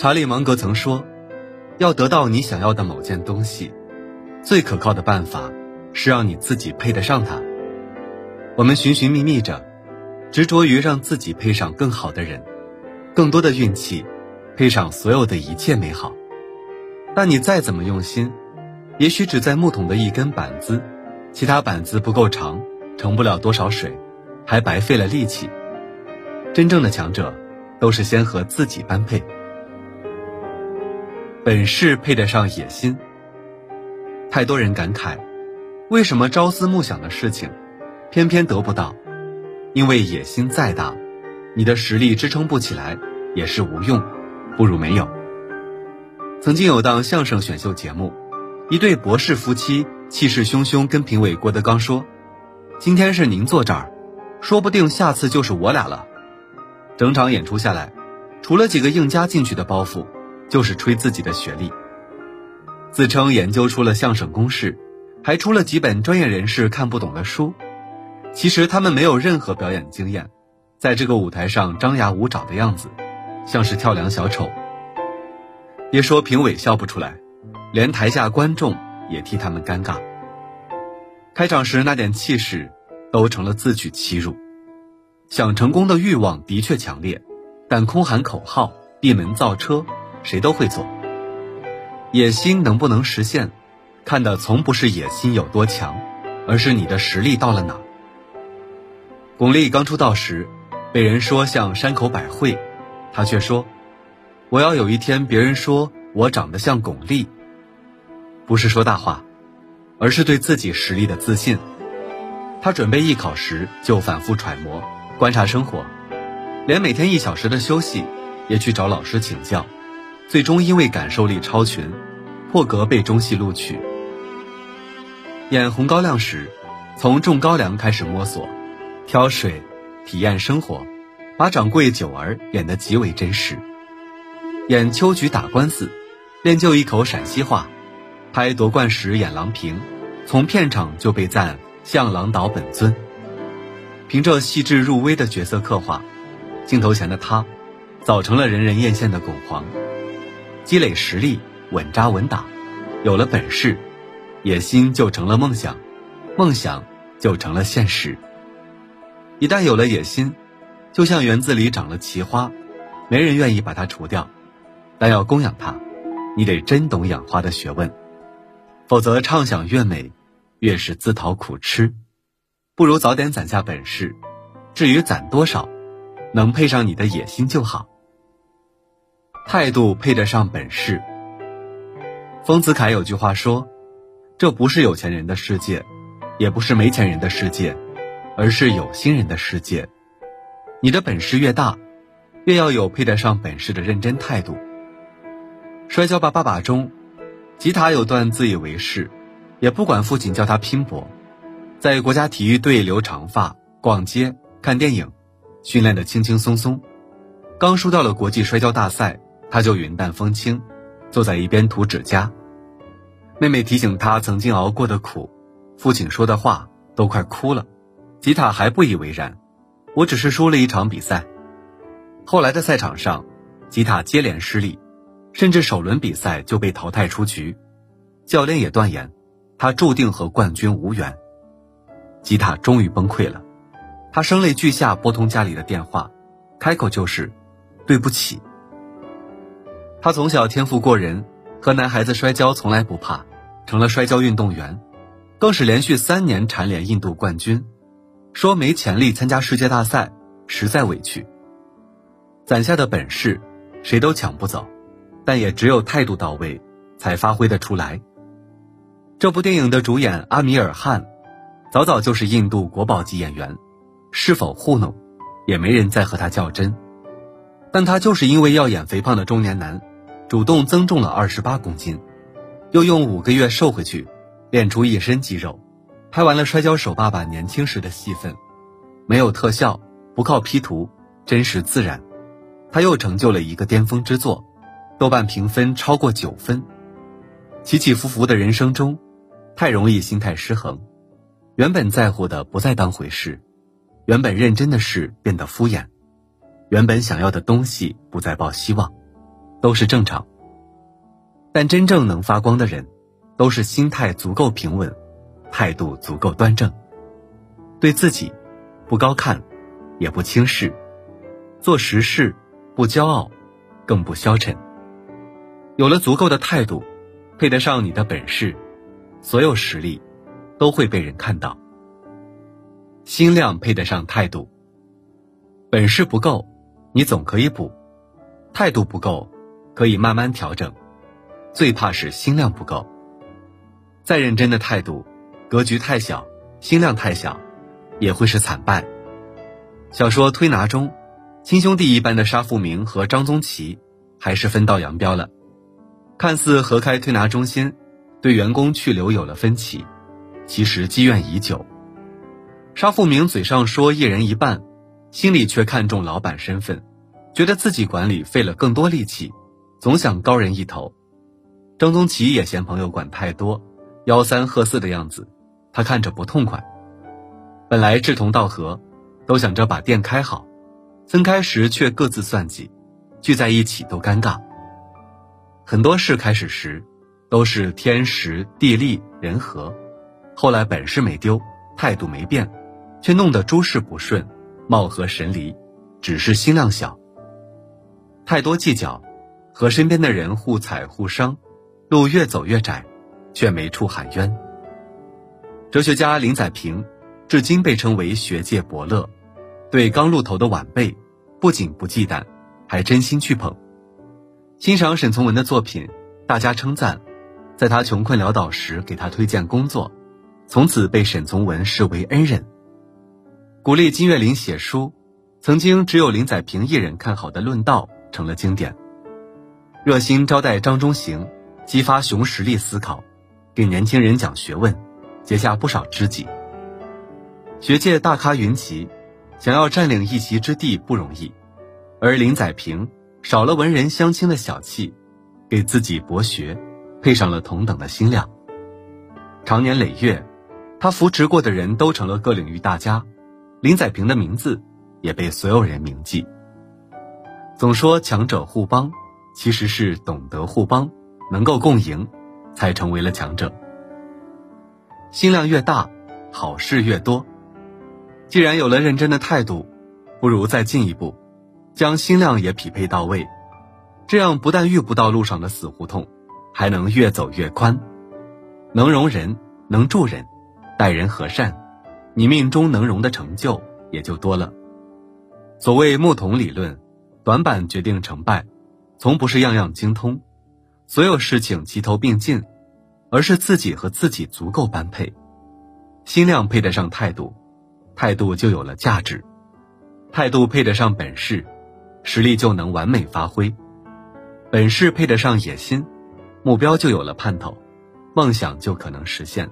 查理芒格曾说：“要得到你想要的某件东西，最可靠的办法是让你自己配得上它。”我们寻寻觅觅着，执着于让自己配上更好的人，更多的运气，配上所有的一切美好。但你再怎么用心，也许只在木桶的一根板子，其他板子不够长，盛不了多少水，还白费了力气。真正的强者，都是先和自己般配。本事配得上野心。太多人感慨，为什么朝思暮想的事情，偏偏得不到？因为野心再大，你的实力支撑不起来，也是无用，不如没有。曾经有档相声选秀节目，一对博士夫妻气势汹汹跟评委郭德纲说：“今天是您坐这儿，说不定下次就是我俩了。”整场演出下来，除了几个硬加进去的包袱，就是吹自己的学历。自称研究出了相声公式，还出了几本专业人士看不懂的书。其实他们没有任何表演经验，在这个舞台上张牙舞爪的样子，像是跳梁小丑。别说评委笑不出来，连台下观众也替他们尴尬。开场时那点气势，都成了自取其辱。想成功的欲望的确强烈，但空喊口号、闭门造车，谁都会做。野心能不能实现，看的从不是野心有多强，而是你的实力到了哪。巩俐刚出道时，被人说像山口百惠，她却说。我要有一天别人说我长得像巩俐，不是说大话，而是对自己实力的自信。他准备艺考时就反复揣摩、观察生活，连每天一小时的休息也去找老师请教。最终因为感受力超群，破格被中戏录取。演《红高粱》时，从种高粱开始摸索、挑水、体验生活，把掌柜九儿演得极为真实。演秋菊打官司，练就一口陕西话；拍夺冠时演郎平，从片场就被赞像郎导本尊。凭着细致入微的角色刻画，镜头前的他，早成了人人艳羡的巩皇。积累实力，稳扎稳打，有了本事，野心就成了梦想，梦想就成了现实。一旦有了野心，就像园子里长了奇花，没人愿意把它除掉。但要供养它，你得真懂养花的学问，否则畅想越美，越是自讨苦吃。不如早点攒下本事，至于攒多少，能配上你的野心就好。态度配得上本事。丰子恺有句话说：“这不是有钱人的世界，也不是没钱人的世界，而是有心人的世界。你的本事越大，越要有配得上本事的认真态度。”《摔跤吧，爸爸》中，吉塔有段自以为是，也不管父亲叫他拼搏，在国家体育队留长发、逛街、看电影，训练的轻轻松松。刚输掉了国际摔跤大赛，他就云淡风轻，坐在一边涂指甲。妹妹提醒他曾经熬过的苦，父亲说的话都快哭了，吉塔还不以为然。我只是输了一场比赛。后来的赛场上，吉塔接连失利。甚至首轮比赛就被淘汰出局，教练也断言，他注定和冠军无缘。吉塔终于崩溃了，他声泪俱下拨通家里的电话，开口就是：“对不起。”他从小天赋过人，和男孩子摔跤从来不怕，成了摔跤运动员，更是连续三年蝉联印度冠军。说没潜力参加世界大赛，实在委屈。攒下的本事，谁都抢不走。但也只有态度到位，才发挥得出来。这部电影的主演阿米尔汗，早早就是印度国宝级演员，是否糊弄，也没人再和他较真。但他就是因为要演肥胖的中年男，主动增重了二十八公斤，又用五个月瘦回去，练出一身肌肉。拍完了摔跤手爸爸年轻时的戏份，没有特效，不靠 P 图，真实自然。他又成就了一个巅峰之作。豆瓣评分超过九分，起起伏伏的人生中，太容易心态失衡，原本在乎的不再当回事，原本认真的事变得敷衍，原本想要的东西不再抱希望，都是正常。但真正能发光的人，都是心态足够平稳，态度足够端正，对自己不高看，也不轻视，做实事不骄傲，更不消沉。有了足够的态度，配得上你的本事，所有实力都会被人看到。心量配得上态度，本事不够，你总可以补；态度不够，可以慢慢调整。最怕是心量不够。再认真的态度，格局太小，心量太小，也会是惨败。小说《推拿》中，亲兄弟一般的沙富明和张宗奇，还是分道扬镳了。看似合开推拿中心，对员工去留有了分歧，其实积怨已久。沙富明嘴上说一人一半，心里却看重老板身份，觉得自己管理费了更多力气，总想高人一头。张宗奇也嫌朋友管太多，吆三喝四的样子，他看着不痛快。本来志同道合，都想着把店开好，分开时却各自算计，聚在一起都尴尬。很多事开始时，都是天时地利人和，后来本事没丢，态度没变，却弄得诸事不顺，貌合神离，只是心量小。太多计较，和身边的人互踩互伤。路越走越窄，却没处喊冤。哲学家林载平，至今被称为学界伯乐，对刚露头的晚辈，不仅不忌惮，还真心去捧。欣赏沈从文的作品，大家称赞，在他穷困潦倒时给他推荐工作，从此被沈从文视为恩人。鼓励金岳霖写书，曾经只有林载平一人看好的《论道》成了经典。热心招待张中行。激发熊实力思考，给年轻人讲学问，结下不少知己。学界大咖云集，想要占领一席之地不容易，而林载平少了文人相亲的小气，给自己博学配上了同等的心量。长年累月，他扶持过的人都成了各领域大家，林载平的名字也被所有人铭记。总说强者互帮，其实是懂得互帮。能够共赢，才成为了强者。心量越大，好事越多。既然有了认真的态度，不如再进一步，将心量也匹配到位。这样不但遇不到路上的死胡同，还能越走越宽。能容人，能助人，待人和善，你命中能容的成就也就多了。所谓木桶理论，短板决定成败，从不是样样精通。所有事情齐头并进，而是自己和自己足够般配，心量配得上态度，态度就有了价值，态度配得上本事，实力就能完美发挥，本事配得上野心，目标就有了盼头，梦想就可能实现。